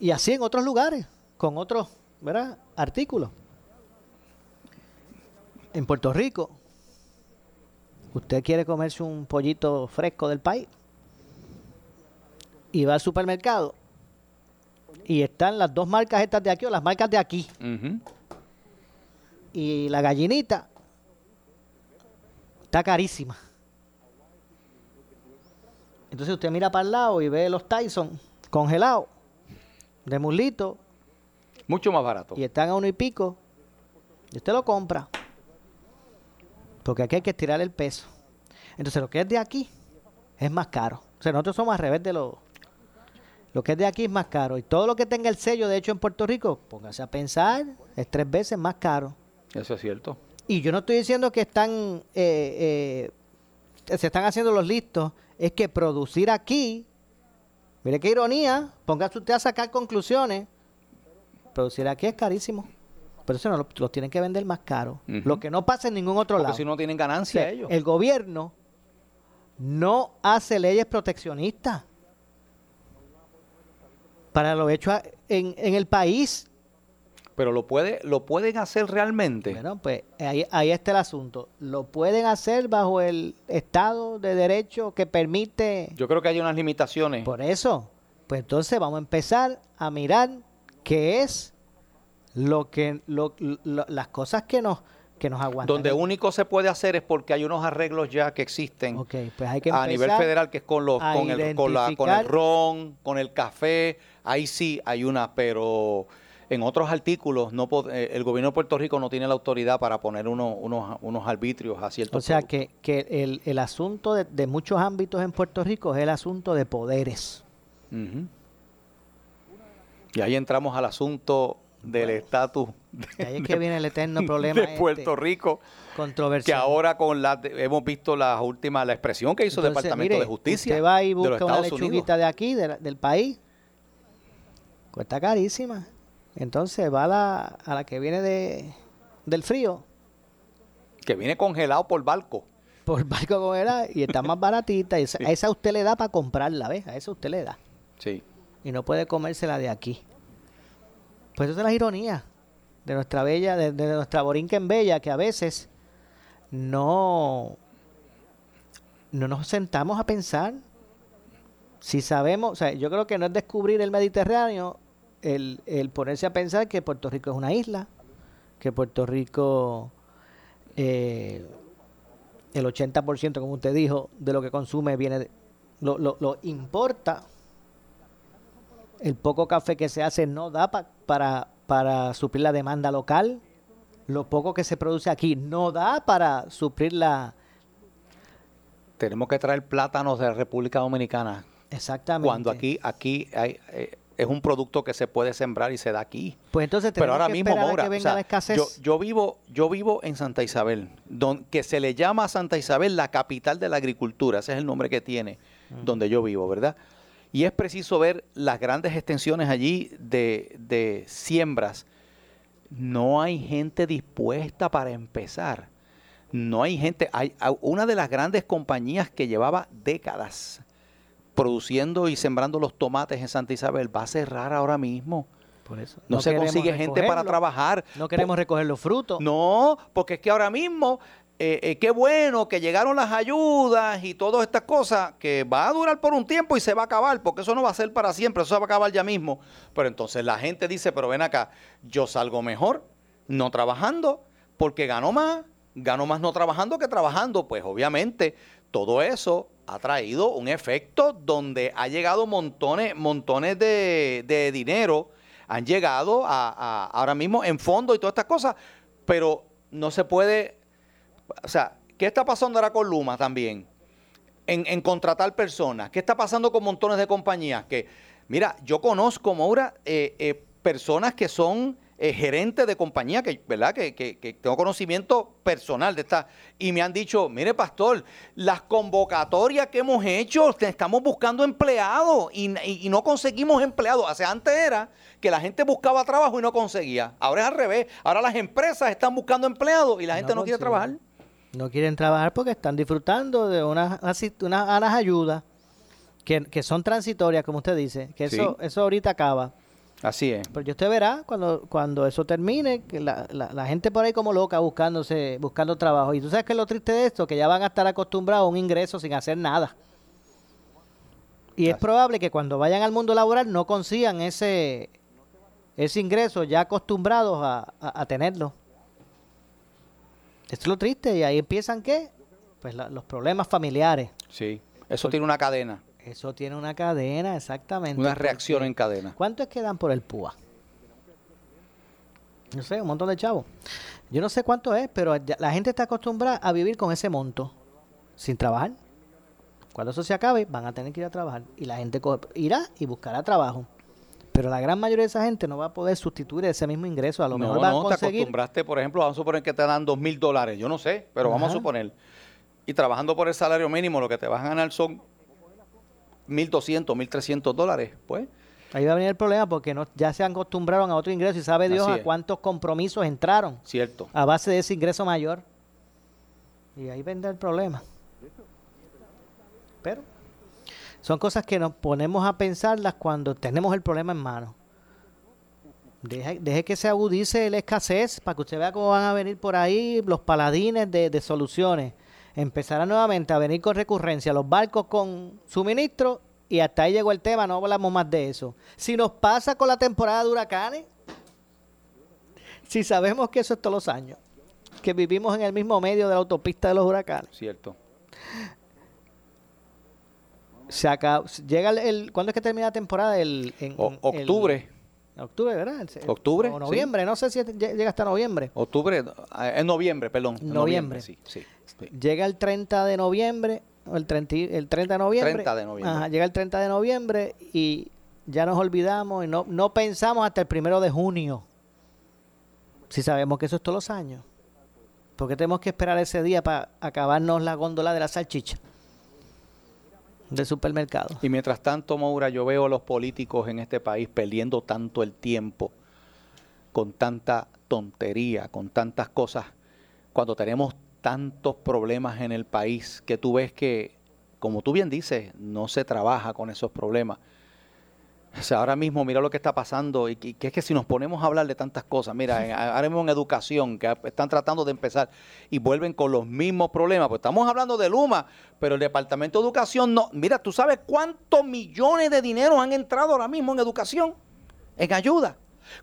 Y así en otros lugares, con otros, ¿verdad? Artículos. En Puerto Rico, usted quiere comerse un pollito fresco del país y va al supermercado y están las dos marcas estas de aquí o las marcas de aquí y la gallinita está carísima. Entonces usted mira para el lado y ve los Tyson congelados de muslito Mucho más barato. y están a uno y pico y usted lo compra. Porque aquí hay que estirar el peso. Entonces lo que es de aquí es más caro. O sea, nosotros somos al revés de lo... Lo que es de aquí es más caro. Y todo lo que tenga el sello, de hecho, en Puerto Rico, póngase a pensar, es tres veces más caro. Eso es cierto. Y yo no estoy diciendo que están, eh, eh, se están haciendo los listos, es que producir aquí, mire qué ironía, póngase usted a sacar conclusiones, producir aquí es carísimo. Pero eso no lo, los tienen que vender más caro. Lo que no pasa en ningún otro Porque lado. si no tienen O ganancia sea, ellos. El gobierno no hace leyes proteccionistas para lo hecho en, en el país. Pero lo, puede, lo pueden hacer realmente. Bueno, pues ahí, ahí está el asunto. Lo pueden hacer bajo el Estado de Derecho que permite... Yo creo que hay unas limitaciones. Por eso, pues entonces vamos a empezar a mirar qué es lo que lo- lo- las cosas que nos que nos aguantan. Donde único se puede hacer es porque hay unos arreglos ya que existen pues hay que a nivel federal, que es con los con el, con, la- con el ron, con el café. Ahí sí hay una, pero en otros artículos no eh, el gobierno de Puerto Rico no tiene la autoridad para poner uno- unos, unos arbitrios a ciertos O sea que, que el, el asunto de, de muchos ámbitos en Puerto Rico es el asunto de poderes. Y ahí entramos al asunto del estatus Y ahí es que viene el eterno problema de este, Puerto Rico. Que controversial. ahora con la hemos visto las últimas, la expresión que hizo el Entonces, Departamento mire, de Justicia Usted va y de los busca una Unidos. lechuguita de aquí, de la- del país. Cuesta carísima. Entonces va a la, a la que viene de, del frío, Que viene congelado por barco. por barco era, y está más baratita. Y esa, a esa usted le da para comprarla, ¿ves? A esa usted le da. Sí. Y no puede comérsela de aquí. Pues esa es la ironía de nuestra bella, de, nuestra borinquen bella, que a veces no, no nos sentamos a pensar. Si sabemos, o sea, yo creo que no es descubrir el Mediterráneo el, el ponerse a pensar que Puerto Rico es una isla, que Puerto Rico, eh, el 80%, como usted dijo, de lo que consume viene, de- lo, lo, lo importa. El poco café que se hace no da pa- para, para suplir la demanda local. Lo poco que se produce aquí no da para suplir la... Tenemos que traer plátanos de la República Dominicana. Exactamente. Cuando aquí, aquí hay, eh, es un producto que se puede sembrar y se da aquí. Pues entonces Pero tenemos ahora que mismo, que o venga sea, la escasez. yo, yo vivo, yo vivo en Santa Isabel, don- que se le llama a Santa Isabel la capital de la agricultura, ese es el nombre que tiene, donde yo vivo, ¿verdad? Y es preciso ver las grandes extensiones allí de, de siembras. No hay gente dispuesta para empezar. No hay gente. Hay una de las grandes compañías que llevaba décadas produciendo y sembrando los tomates en Santa Isabel va a cerrar ahora mismo. Por eso. No, se consigue gente para trabajar. No queremos recoger los frutos. No, porque es que ahora mismo, eh, eh, qué bueno que llegaron las ayudas y todas estas cosas, que va a durar por un tiempo y se va a acabar, porque eso no va a ser para siempre, eso se va a acabar ya mismo. Pero entonces la gente dice, pero ven acá, yo salgo mejor no trabajando, porque gano más, gano más no trabajando que trabajando. Pues obviamente todo eso ha traído un efecto donde ha llegado montones, montones de, dinero han llegado a- ahora mismo en fondo y todas estas cosas, pero no se puede, o sea, ¿qué está pasando ahora con Luma también? En, en contratar personas. ¿Qué está pasando con montones de compañías? Que, mira, yo conozco, Maura, eh, eh, personas que son eh, gerentes de compañía, que, ¿verdad? Que, que- que tengo conocimiento personal de esta, y me han dicho, mire, pastor, las convocatorias que hemos hecho, estamos buscando empleados y, y- y no conseguimos empleados. O sea, antes era que la gente buscaba trabajo y no conseguía. Ahora es al revés. Ahora las empresas están buscando empleados y la gente no, quiere trabajar. No quieren trabajar porque están disfrutando de unas, unas, unas ayudas que, que son transitorias, como usted dice, que eso, Sí. eso ahorita acaba. Así es. Pero yo usted verá cuando, cuando eso termine, que la, la- la gente por ahí como loca buscándose, buscando trabajo. Y tú sabes que lo triste de esto, que ya van a estar acostumbrados a un ingreso sin hacer nada. Y es probable que cuando vayan al mundo laboral no consigan ese, ese ingreso ya acostumbrados a, a- a tenerlo. Esto es lo triste. Y ahí empiezan qué? Pues la- los problemas familiares. Sí. Eso tiene una cadena, Eso tiene una cadena, exactamente. una reacción en cadena. ¿Cuánto es que dan por el PUA? No sé, un montón de chavos. Yo no sé cuánto es, pero la gente está acostumbrada a vivir con ese monto, sin trabajar. Cuando eso se acabe, van a tener que ir a trabajar. Y la gente irá y buscará trabajo. Pero la gran mayoría de esa gente no va a poder sustituir ese mismo ingreso. A lo no, mejor van no, a te conseguir. acostumbraste, por ejemplo, vamos a suponer que te dan dos mil dólares, yo no sé, pero vamos a suponer. Y trabajando por el salario mínimo, lo que te vas a ganar son mil doscientos, mil trescientos dólares, pues. Ahí va a venir el problema porque no, ya se han acostumbrado a otro ingreso y sabe Dios a cuántos compromisos entraron Cierto. a base de ese ingreso mayor. Y ahí vendrá el problema. Pero son cosas que nos ponemos a pensarlas cuando tenemos el problema en mano. Deje, deje que se agudice la escasez para que usted vea cómo van a venir por ahí los paladines de, de soluciones. Empezarán nuevamente a venir con recurrencia los barcos con suministro y hasta ahí llegó el tema, no hablamos más de eso. Si nos pasa con la temporada de huracanes, si sabemos que eso es todos los años, que vivimos en el mismo medio de la autopista de los huracanes. Cierto. Se acaba, llega el, el- ¿cuándo es que termina la temporada? El, en, O- octubre. el- octubre, ¿verdad? El- Octubre, O noviembre, no sé si llega hasta noviembre. Octubre, eh, en noviembre, perdón. Noviembre. sí, sí. sí. Llega el 30 de noviembre, o el 30, y- el 30 de noviembre. 30 de noviembre. Ajá, llega el 30 de noviembre y ya nos olvidamos y no, no pensamos hasta el primero de junio. Si sabemos que eso es todos los años. ¿Por qué tenemos que esperar ese día para acabarnos la góndola de la salchicha? Del supermercado. Y mientras tanto, Moura, yo veo a los políticos en este país perdiendo tanto el tiempo con tanta tontería, con tantas cosas, cuando tenemos tantos problemas en el país que tú ves que, como tú bien dices, no se trabaja con esos problemas. O sea, ahora mismo mira lo que está pasando y que, es que si nos ponemos a hablar de tantas cosas, mira, en- ahora mismo en educación, que están tratando de empezar y vuelven con los mismos problemas, pues estamos hablando de Luma, pero el Departamento de Educación no, mira, tú sabes cuántos millones de dinero han entrado ahora mismo en educación, en ayuda.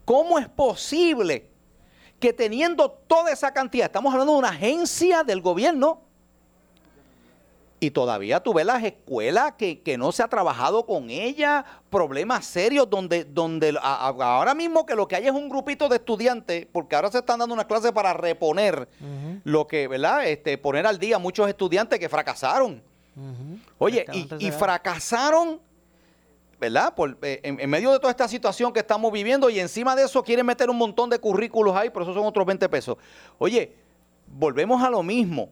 ¿Cómo es posible que teniendo toda esa cantidad, estamos hablando de una agencia del gobierno, y todavía tú ves las escuelas que, que no se ha trabajado con ella, problemas serios donde, donde a- a- ahora mismo que lo que hay es un grupito de estudiantes, porque ahora se están dando unas clases para reponer lo que, ¿verdad? Este, poner al día muchos estudiantes que fracasaron. Oye, y, y fracasaron, ¿verdad? Por, eh, en, en medio de toda esta situación que estamos viviendo y encima de eso quieren meter un montón de currículos ahí, pero eso son otros 20 pesos. Oye, volvemos a lo mismo.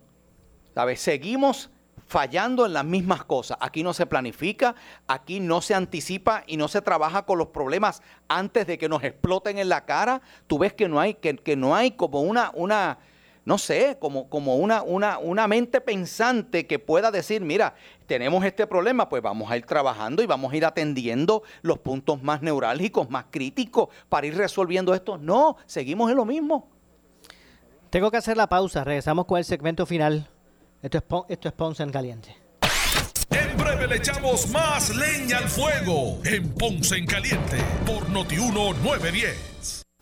¿Sabes? Seguimos fallando en las mismas cosas. Aquí no se planifica, aquí no se anticipa y no se trabaja con los problemas antes de que nos exploten en la cara. Tú ves que no hay, que, que no hay como una, una, no sé, como, como una, una, una mente pensante que pueda decir, mira, tenemos este problema, pues vamos a ir trabajando y vamos a ir atendiendo los puntos más neurálgicos, más críticos para ir resolviendo esto. No, seguimos en lo mismo. Tengo que hacer la pausa. Regresamos con el segmento final. Esto es, esto es Ponce en Caliente. En breve le echamos más leña al fuego en Ponce en Caliente por Notiuno 910.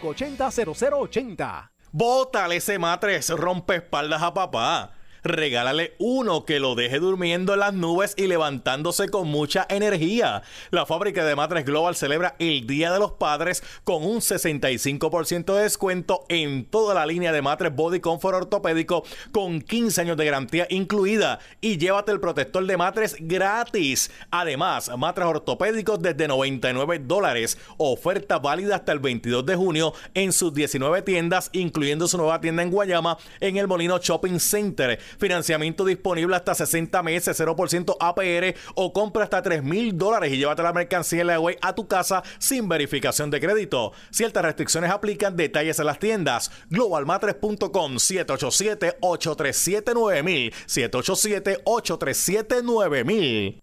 580-0080. Bótale ese matres rompe espaldas a papá. Regálale uno que lo deje durmiendo en las nubes y levantándose con mucha energía. La fábrica de matres Global celebra el Día de los Padres con un 65% de descuento en toda la línea de matres Body Comfort ortopédico con 15 años de garantía incluida y llévate el protector de matres gratis. Además, matres ortopédicos desde 99 dólares. Oferta válida hasta el 22 de junio en sus 19 tiendas, incluyendo su nueva tienda en Guayama en el Molino Shopping Center. Financiamiento disponible hasta 60 meses, 0% APR o compra hasta 3 mil dólares y llévate la mercancía web a tu casa sin verificación de crédito. Ciertas restricciones aplican, detalles en las tiendas. Globalmatres.com 787-837-9000 787-837-9000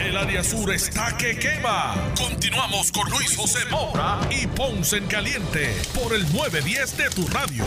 El área sur está que quema. Continuamos con Luis José Moura y Ponce en Caliente por el 910 de tu radio.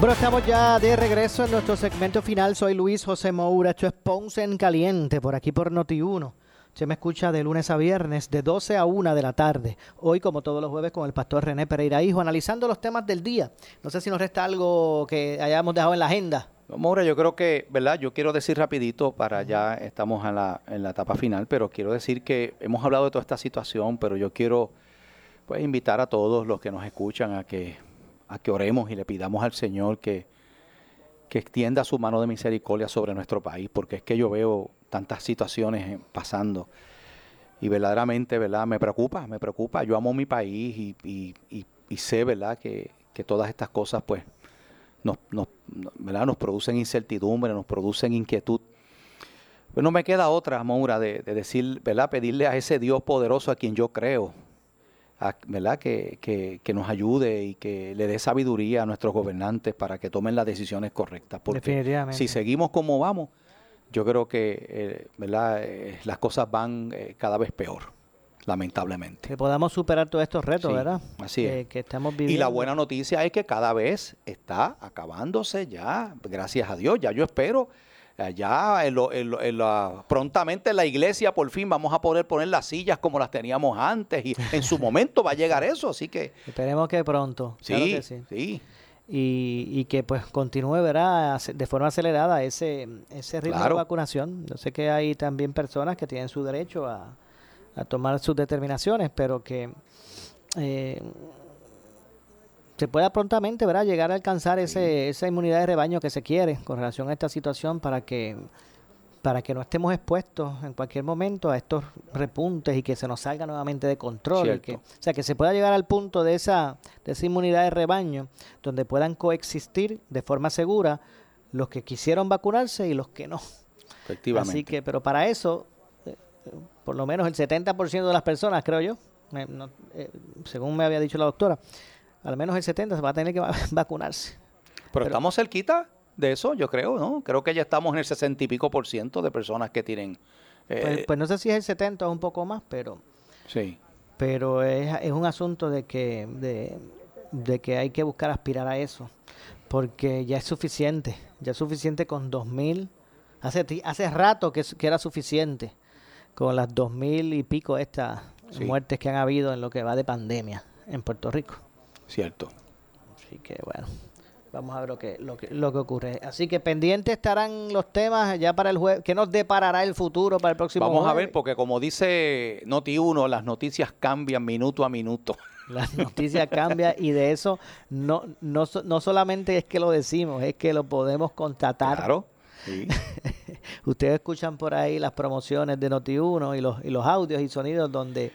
Bueno, estamos ya de regreso en nuestro segmento final. Soy Luis José Moura. Esto es Ponce en Caliente, por aquí por Noti1. Se me escucha de lunes a viernes, de 12 a 1 de la tarde. Hoy, como todos los jueves, con el pastor René Pereira Hijo, analizando los temas del día. No sé si nos resta algo que hayamos dejado en la agenda. Moura, yo creo que, ¿verdad? Yo quiero decir rapidito para ya estamos en la, en la etapa final, pero quiero decir que hemos hablado de toda esta situación, pero yo quiero pues invitar a todos los que nos escuchan a que a que oremos y le pidamos al Señor que, que extienda su mano de misericordia sobre nuestro país, porque es que yo veo tantas situaciones pasando y verdaderamente, ¿verdad? Me preocupa, me preocupa. Yo amo mi país y, y sé, ¿verdad? Que, que, todas estas cosas, pues, nos, nos, ¿verdad? nos producen incertidumbre, nos producen inquietud. Pero no me queda otra, Maura, de, de decir, ¿verdad? Pedirle a ese Dios poderoso a quien yo creo, a, ¿verdad? Que, que, que, nos ayude y que le dé sabiduría a nuestros gobernantes para que tomen las decisiones correctas. Porque si seguimos como vamos, yo creo que eh, ¿verdad? Eh, las cosas van eh, cada vez peor, lamentablemente. Que podamos superar todos estos retos, Sí, ¿verdad? así es. Que estamos Y viviendo. la buena noticia es que cada vez está acabándose ya, gracias a Dios. Ya yo espero, ya en lo- en lo- en la- prontamente en la iglesia por fin vamos a poder poner las sillas como las teníamos antes y en su momento va a llegar eso, así que Esperemos que pronto. sí, claro que sí. sí. Y, y que pues continúe, ¿verdad? De forma acelerada ese, ese ritmo Claro. de vacunación. Yo sé que hay también personas que tienen su derecho a, a tomar sus determinaciones, pero que eh, se pueda prontamente, ¿verdad? Llegar a alcanzar ese, esa inmunidad de rebaño que se quiere con relación a esta situación para que para que no estemos expuestos en cualquier momento a estos repuntes y que se nos salga nuevamente de control. y que, o sea, que se pueda llegar al punto de esa, de esa inmunidad de rebaño donde puedan coexistir de forma segura los que quisieron vacunarse y los que no. Efectivamente. Así que, pero para eso, eh, por lo menos el 70% de las personas, creo yo, eh, no, eh, según me había dicho la doctora, al menos el 70% se va a tener que va- vacunarse. Pero, estamos cerquita de eso, yo creo, ¿no? Creo que ya estamos en el sesenta y pico por ciento de personas que tienen... eh, Pues, pues no sé si es el 70 o un poco más, pero sí. pero es, es un asunto de que de, de que hay que buscar aspirar a eso porque ya es suficiente ya es suficiente con 2000 hace hace rato que, era suficiente con las 2000 y pico estas Sí. muertes que han habido en lo que va de pandemia en Puerto Rico Cierto. así que bueno Vamos a ver lo que, lo que, lo que ocurre. Así que pendientes estarán los temas ya para el jueves. ¿Qué nos deparará el futuro para el próximo Vamos a ver, porque como dice Noti1, las noticias cambian minuto a minuto. Las noticias cambian y de eso no, no, no solamente es que lo decimos, es que lo podemos constatar. Claro. Sí. Ustedes escuchan por ahí las promociones de Noti1 y los, y los audios y sonidos donde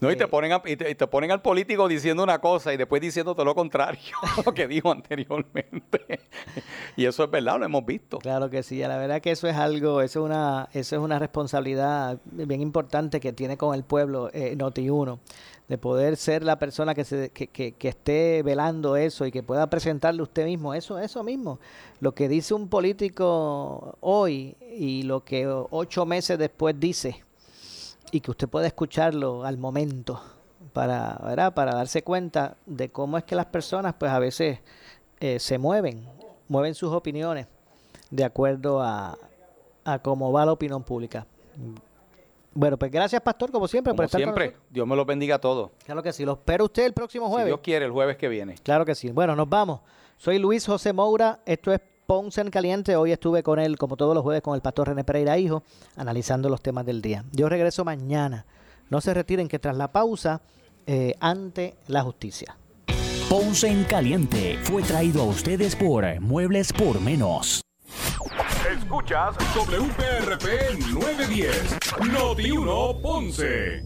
No, y te ponen a- y te, y te ponen al político diciendo una cosa y después diciendo todo lo contrario a lo que dijo anteriormente. y eso es verdad, lo hemos visto. Claro que sí, la verdad que eso es algo, eso es una, eso es una responsabilidad bien importante que tiene con el pueblo eh, Noti1, de poder ser la persona que, se, que, que- que esté velando eso y que pueda presentarle usted mismo eso, eso mismo. Lo que dice un político hoy y lo que ocho meses después dice y que usted pueda escucharlo al momento para, ¿verdad? para darse cuenta de cómo es que las personas pues a veces eh, se mueven, mueven sus opiniones de acuerdo a, a cómo va la opinión pública. Bueno, pues gracias, Pastor, como siempre, por estar con siempre, nosotros. Dios me lo bendiga a todos. Claro que sí, lo espero usted el próximo Si jueves. Dios quiere, el jueves que viene. Claro que sí. Bueno, nos vamos. Soy Luis José Moura, esto es Ponce en Caliente. Hoy estuve con él, como todos los jueves, con el pastor René Pereira Hijo, analizando los temas del día. Yo regreso mañana. No se retiren que tras la pausa, eh, ante la justicia. Ponce en Caliente fue traído a ustedes por Muebles por Menos. Escuchas WPRP 910, Noti 1 Ponce.